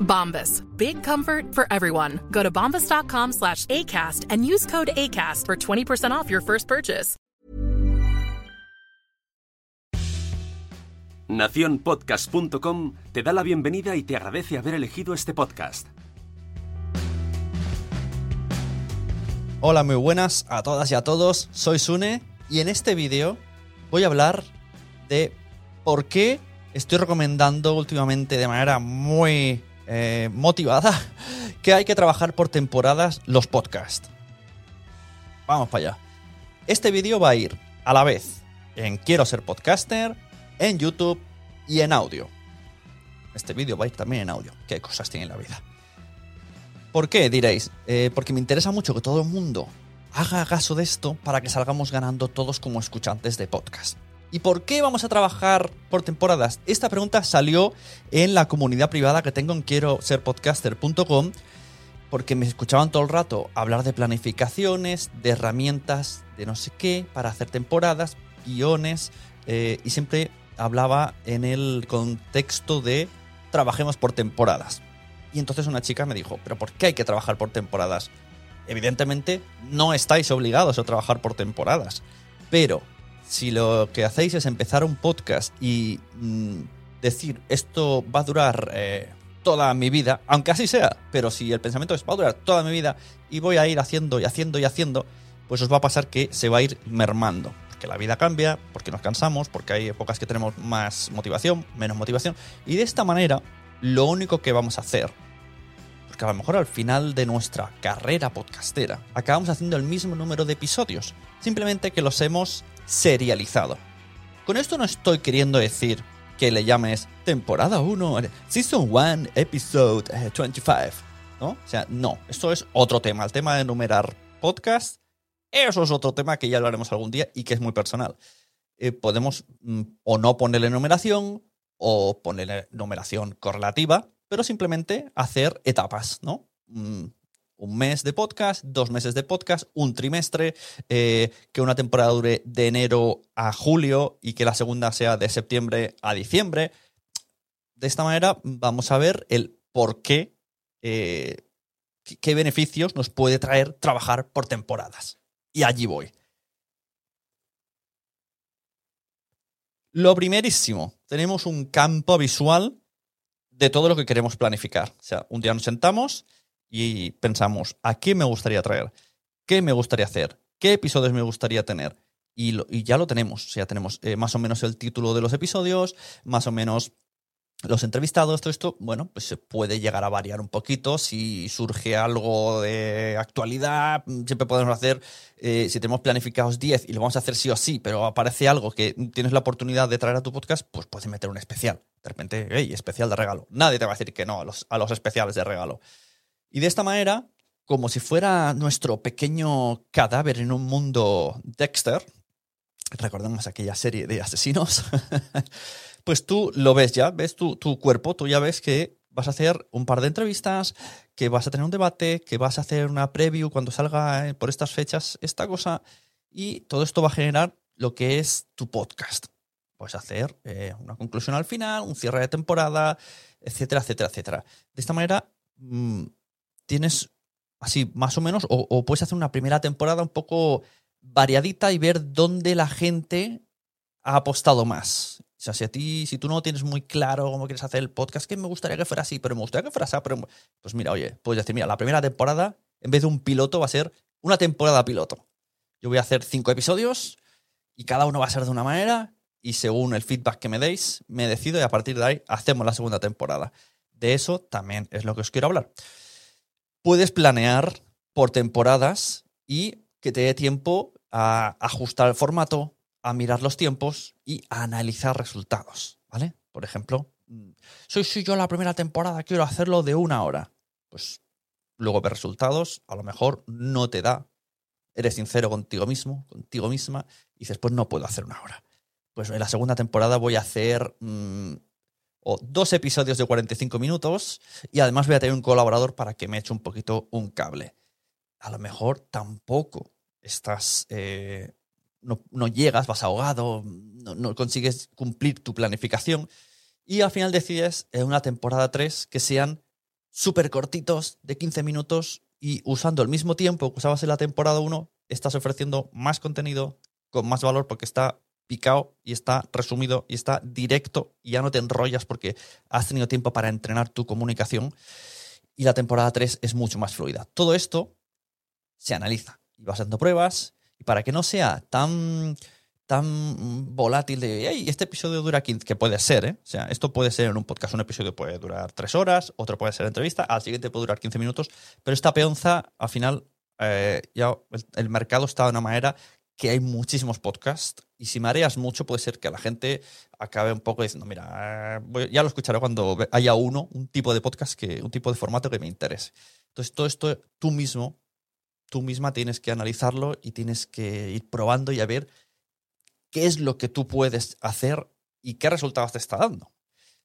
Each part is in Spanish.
Bombas. Big comfort for everyone. Go to bombas.com slash ACAST and use code ACAST for 20% off your first purchase. Naciónpodcast.com te da la bienvenida y te agradece haber elegido este podcast. Hola, muy buenas a todas y a todos. Soy Sune y en este vídeo voy a hablar de por qué estoy recomendando últimamente de manera muy eh, motivada que hay que trabajar por temporadas los podcasts. Vamos para allá. Este vídeo va a ir a la vez en Quiero ser podcaster, en YouTube y en audio. Este vídeo va a ir también en audio. ¿Qué cosas tiene la vida? ¿Por qué? Diréis. Eh, porque me interesa mucho que todo el mundo haga caso de esto para que salgamos ganando todos como escuchantes de podcast. ¿Y por qué vamos a trabajar por temporadas? Esta pregunta salió en la comunidad privada que tengo en quiero ser podcaster.com porque me escuchaban todo el rato hablar de planificaciones, de herramientas, de no sé qué, para hacer temporadas, guiones, eh, y siempre hablaba en el contexto de trabajemos por temporadas. Y entonces una chica me dijo, pero ¿por qué hay que trabajar por temporadas? Evidentemente no estáis obligados a trabajar por temporadas, pero si lo que hacéis es empezar un podcast y mm, decir esto va a durar eh, toda mi vida, aunque así sea, pero si el pensamiento es va a durar toda mi vida y voy a ir haciendo y haciendo y haciendo, pues os va a pasar que se va a ir mermando. Porque la vida cambia, porque nos cansamos, porque hay épocas que tenemos más motivación, menos motivación. Y de esta manera, lo único que vamos a hacer, porque a lo mejor al final de nuestra carrera podcastera, acabamos haciendo el mismo número de episodios, simplemente que los hemos serializado. Con esto no estoy queriendo decir que le llames temporada 1, season 1, episode eh, 25, ¿no? O sea, no, esto es otro tema, el tema de numerar podcast, eso es otro tema que ya hablaremos algún día y que es muy personal. Eh, podemos mm, o no ponerle numeración o ponerle numeración correlativa, pero simplemente hacer etapas, ¿no? Mm, un mes de podcast, dos meses de podcast, un trimestre, eh, que una temporada dure de enero a julio y que la segunda sea de septiembre a diciembre. De esta manera vamos a ver el por eh, qué- qué beneficios nos puede traer trabajar por temporadas. Y allí voy. Lo primerísimo, tenemos un campo visual de todo lo que queremos planificar. O sea, un día nos sentamos y pensamos, ¿a qué me gustaría traer? ¿Qué me gustaría hacer? ¿Qué episodios me gustaría tener? Y, lo- y ya lo tenemos. Sea, tenemos eh, más o menos el título de los episodios, más o menos los entrevistados, todo esto, bueno, pues se puede llegar a variar un poquito. Si surge algo de actualidad, siempre podemos hacer, eh, si tenemos planificados 10 y lo vamos a hacer sí o sí, pero aparece algo que tienes la oportunidad de traer a tu podcast, pues puedes meter un especial. De repente, hey, especial de regalo. Nadie te va a decir que no a los, a los especiales de regalo. Y de esta manera, como si fuera nuestro pequeño cadáver en un mundo Dexter, recordemos aquella serie de asesinos, pues tú lo ves ya, ves tu, tu cuerpo, tú ya ves que vas a hacer un par de entrevistas, que vas a tener un debate, que vas a hacer una preview cuando salga eh, por estas fechas esta cosa, y todo esto va a generar lo que es tu podcast. Puedes hacer eh, una conclusión al final, un cierre de temporada, etcétera, etcétera, etcétera. De esta manera mmm, tienes así más o menos, o, puedes hacer una primera temporada un poco variadita y ver dónde la gente ha apostado más. O sea, si a ti, si tú no tienes muy claro cómo quieres hacer el podcast, que me gustaría que fuera así, pero me gustaría que fuera así, pero pues mira, oye, puedes decir, mira, la primera temporada, en vez de un piloto, va a ser una temporada piloto. Yo voy a hacer cinco episodios y cada uno va a ser de una manera y según el feedback que me deis, me decido y a partir de ahí hacemos la segunda temporada. De eso también es lo que os quiero hablar. Puedes planear por temporadas y que te dé tiempo a ajustar el formato, a mirar los tiempos y a analizar resultados, ¿vale? Por ejemplo, mm, soy, yo la primera temporada, quiero hacerlo de una hora. Pues luego ves resultados, a lo mejor no te da, eres sincero contigo mismo, contigo misma, y dices, pues no puedo hacer una hora. Pues en la segunda temporada voy a hacer mmm, o dos episodios de 45 minutos y además voy a tener un colaborador para que me eche un poquito un cable. A lo mejor tampoco estás eh, no, llegas, vas ahogado, no, no, consigues cumplir tu planificación y al final decides en una temporada 3 que sean súper cortitos, de 15 minutos y usando el mismo tiempo que usabas en la temporada 1, estás ofreciendo más contenido con más valor porque está picado y está resumido y está directo y ya no te enrollas porque has tenido tiempo para entrenar tu comunicación y la temporada 3 es mucho más fluida. Todo esto se analiza y vas haciendo pruebas y para que no sea tan, tan volátil de, hey, este episodio dura 15, que puede ser, ¿eh? O sea, esto puede ser en un podcast, un episodio puede durar 3 horas, otro puede ser entrevista, al siguiente puede durar 15 minutos, pero esta peonza, al final, eh, ya el, el mercado está de una manera que hay muchísimos podcasts y si mareas mucho puede ser que la gente acabe un poco diciendo, mira, ya lo escucharé cuando haya uno, un tipo de podcast, que, un tipo de formato que me interese. Entonces todo esto tú mismo tú misma tienes que analizarlo y tienes que ir probando y a ver qué es lo que tú puedes hacer y qué resultados te está dando.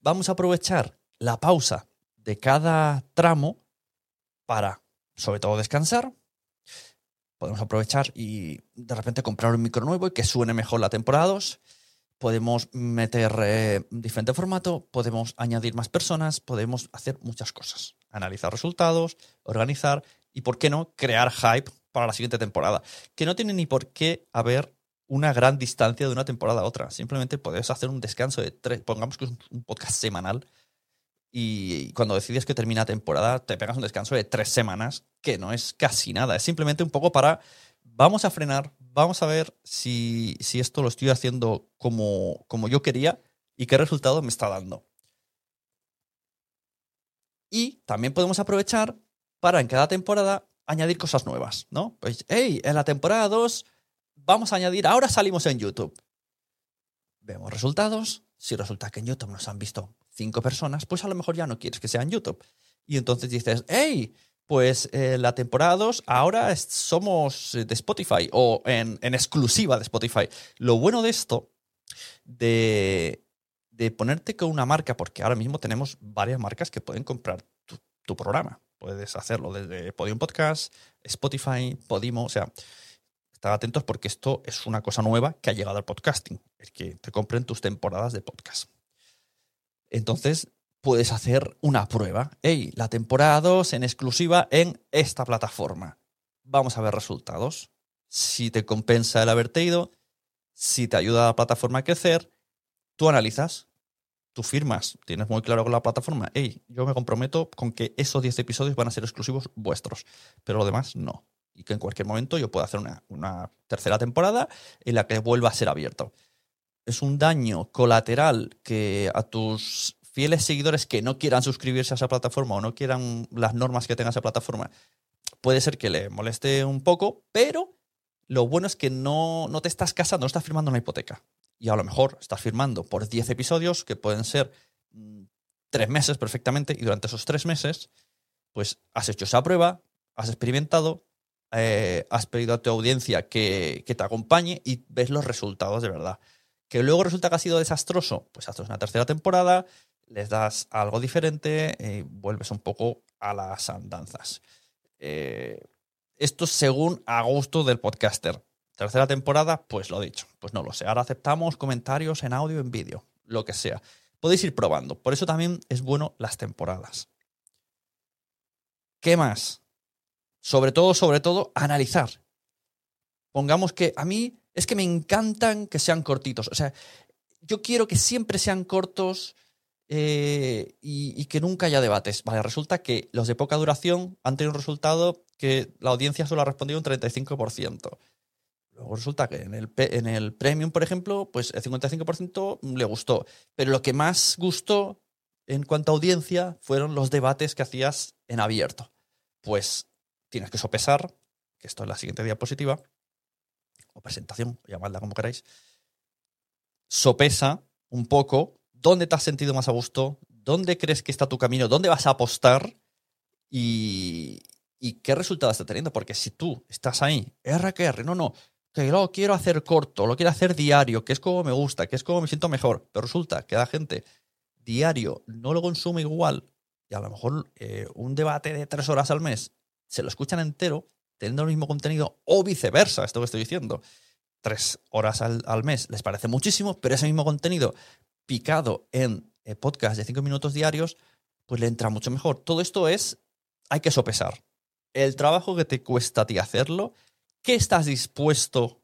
Vamos a aprovechar la pausa de cada tramo para, sobre todo, descansar. Podemos aprovechar y de repente comprar un micro nuevo y que suene mejor la temporada 2. Podemos meter eh, diferente formato, podemos añadir más personas, podemos hacer muchas cosas. Analizar resultados, organizar y, ¿por qué no?, crear hype para la siguiente temporada. Que no tiene ni por qué haber una gran distancia de una temporada a otra. Simplemente puedes hacer un descanso de tres, pongamos que es un podcast semanal, y cuando decides que termina temporada, te pegas un descanso de tres semanas, que no es casi nada. Es simplemente un poco para, vamos a frenar, vamos a ver si, si esto lo estoy haciendo como, como yo quería y qué resultado me está dando. Y también podemos aprovechar para en cada temporada añadir cosas nuevas, ¿no? Pues, hey, en la temporada 2 vamos a añadir, ahora salimos en YouTube. Vemos resultados. Si resulta que en YouTube nos han visto cinco personas, pues a lo mejor ya no quieres que sea en YouTube. Y entonces dices, hey, pues eh, la temporada 2 ahora somos de Spotify o en, exclusiva de Spotify. Lo bueno de esto, de, ponerte con una marca, porque ahora mismo tenemos varias marcas que pueden comprar tu, tu programa. Puedes hacerlo desde Podium Podcast, Spotify, Podimo, o sea, estad atentos porque esto es una cosa nueva que ha llegado al podcasting, el que te compren tus temporadas de podcast. Entonces, puedes hacer una prueba. Hey, la temporada 2 en exclusiva en esta plataforma. Vamos a ver resultados. Si te compensa el haberte ido, si te ayuda a la plataforma a crecer, tú analizas tú firmas, tienes muy claro con la plataforma, hey, yo me comprometo con que esos 10 episodios van a ser exclusivos vuestros, pero lo demás no. Y que en cualquier momento yo pueda hacer una, una tercera temporada en la que vuelva a ser abierto. Es un daño colateral que a tus fieles seguidores que no quieran suscribirse a esa plataforma o no quieran las normas que tenga esa plataforma, puede ser que le moleste un poco, pero lo bueno es que no, no te estás casando, no estás firmando una hipoteca. Y a lo mejor estás firmando por 10 episodios, que pueden ser mm, tres meses perfectamente, y durante esos tres meses, pues has hecho esa prueba, has experimentado, eh, has pedido a tu audiencia que, que te acompañe y ves los resultados de verdad. Que luego resulta que ha sido desastroso, pues haces una tercera temporada, les das algo diferente y vuelves un poco a las andanzas. Eh, esto según a gusto del podcaster. Tercera temporada, pues lo dicho, pues no lo sé. Ahora aceptamos comentarios en audio, en vídeo, lo que sea. Podéis ir probando. Por eso también es bueno las temporadas. ¿Qué más? Sobre todo, sobre todo, analizar. Pongamos que a mí es que me encantan que sean cortitos. O sea, yo quiero que siempre sean cortos eh, y, que nunca haya debates. Vale, resulta que los de poca duración han tenido un resultado que la audiencia solo ha respondido un 35%. Luego resulta que en el, en el Premium, por ejemplo, pues el 55% le gustó. Pero lo que más gustó en cuanto a audiencia fueron los debates que hacías en abierto. Pues tienes que sopesar, que esto es la siguiente diapositiva, o presentación, llamadla como queráis, sopesa un poco dónde te has sentido más a gusto, dónde crees que está tu camino, dónde vas a apostar y, qué resultados está teniendo. Porque si tú estás ahí, R que R, no, no, que lo quiero hacer corto, lo quiero hacer diario, que es como me gusta, que es como me siento mejor, pero resulta que la gente diario no lo consume igual y a lo mejor eh, un debate de tres horas al mes se lo escuchan entero, teniendo el mismo contenido, o viceversa, esto que estoy diciendo. Tres horas al, mes les parece muchísimo, pero ese mismo contenido picado en eh, podcast de cinco minutos diarios, pues le entra mucho mejor. Todo esto es, hay que sopesar. El trabajo que te cuesta a ti hacerlo, qué estás dispuesto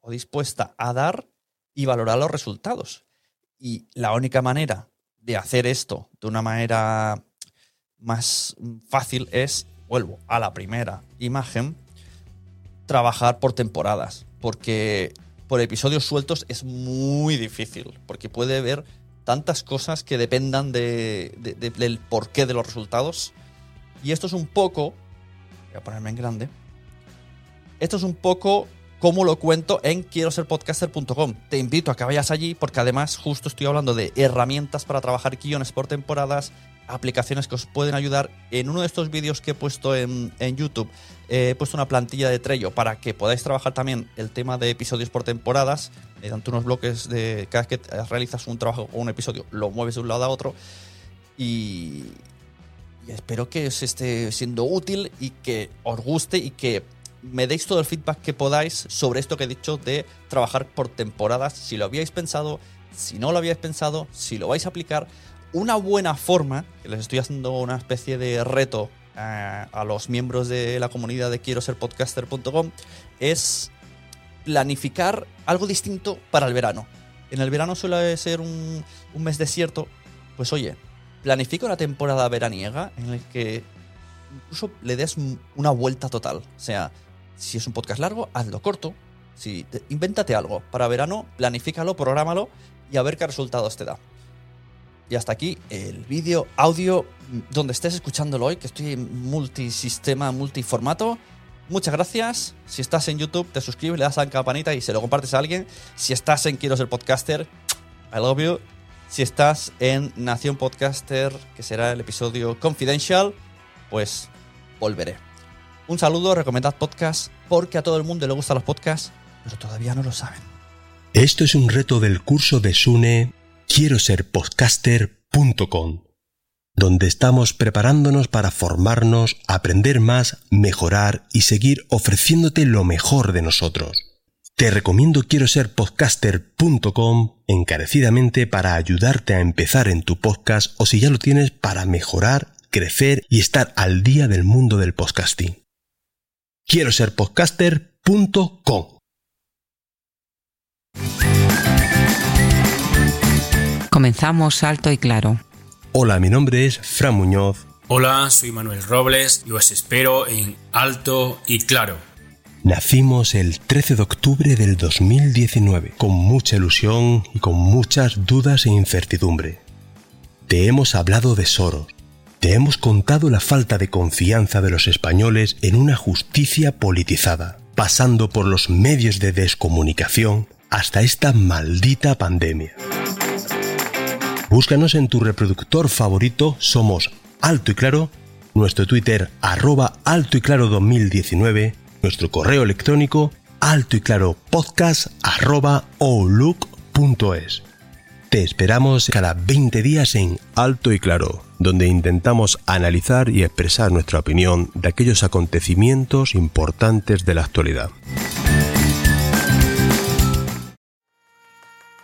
o dispuesta a dar y valorar los resultados. Y la única manera de hacer esto de una manera más fácil es vuelvo a la primera imagen, trabajar por temporadas, porque por episodios sueltos es muy difícil, porque puede haber tantas cosas que dependan del porqué de los resultados. Y esto es un poco, voy a ponerme en grande, esto es un poco como lo cuento en quiero ser podcaster.com. Te invito a que vayas allí porque además justo estoy hablando de herramientas para trabajar guiones por temporadas, aplicaciones que os pueden ayudar. En uno de estos vídeos que he puesto en, YouTube, he puesto una plantilla de Trello para que podáis trabajar también el tema de episodios por temporadas, mediante unos bloques de cada vez que realizas un trabajo o un episodio, lo mueves de un lado a otro. Y, y espero que os esté siendo útil y que os guste y que me deis todo el feedback que podáis sobre esto que he dicho de trabajar por temporadas, si lo habíais pensado, si no lo habíais pensado, si lo vais a aplicar una buena forma, les estoy haciendo una especie de reto eh, a, los miembros de la comunidad de quiero ser podcaster.com, es planificar algo distinto para el verano. En el verano suele ser un, un mes desierto, pues oye, planifica una temporada veraniega en la que incluso le des una vuelta total. O sea, si es un podcast largo, hazlo corto. Si invéntate algo para verano, planifícalo, prográmalo y a ver qué resultados te da. Y hasta aquí el vídeo, audio, donde estés escuchándolo hoy, que estoy en multisistema, multiformato. Muchas gracias. Si estás en YouTube, te suscribes, le das a la campanita y se lo compartes a alguien. Si estás en Quiero ser podcaster, I love you. Si estás en Nación Podcaster, que será el episodio Confidential, pues volveré. Un saludo, recomendad podcast, porque a todo el mundo le gustan los podcasts, pero todavía no lo saben. Esto es un reto del curso de Sune quiero ser podcaster.com, donde estamos preparándonos para formarnos, aprender más, mejorar y seguir ofreciéndote lo mejor de nosotros. Te recomiendo quiero ser podcaster.com encarecidamente para ayudarte a empezar en tu podcast o si ya lo tienes para mejorar, crecer y estar al día del mundo del podcasting. Quiero ser podcaster.com Comenzamos alto y claro. Hola, mi nombre es Fran Muñoz. Hola, soy Manuel Robles y os espero en Alto y Claro. Nacimos el 13 de octubre del 2019, con mucha ilusión y con muchas dudas e incertidumbre. te hemos hablado de Soros, te hemos contado la falta de confianza de los españoles en una justicia politizada, pasando por los medios de descomunicación hasta esta maldita pandemia. Búscanos en tu reproductor favorito, somos Alto y Claro, nuestro Twitter arroba Alto y Claro 2019, nuestro correo electrónico alto y claro podcast arroba. Te esperamos cada 20 días en Alto y Claro, donde intentamos analizar y expresar nuestra opinión de aquellos acontecimientos importantes de la actualidad.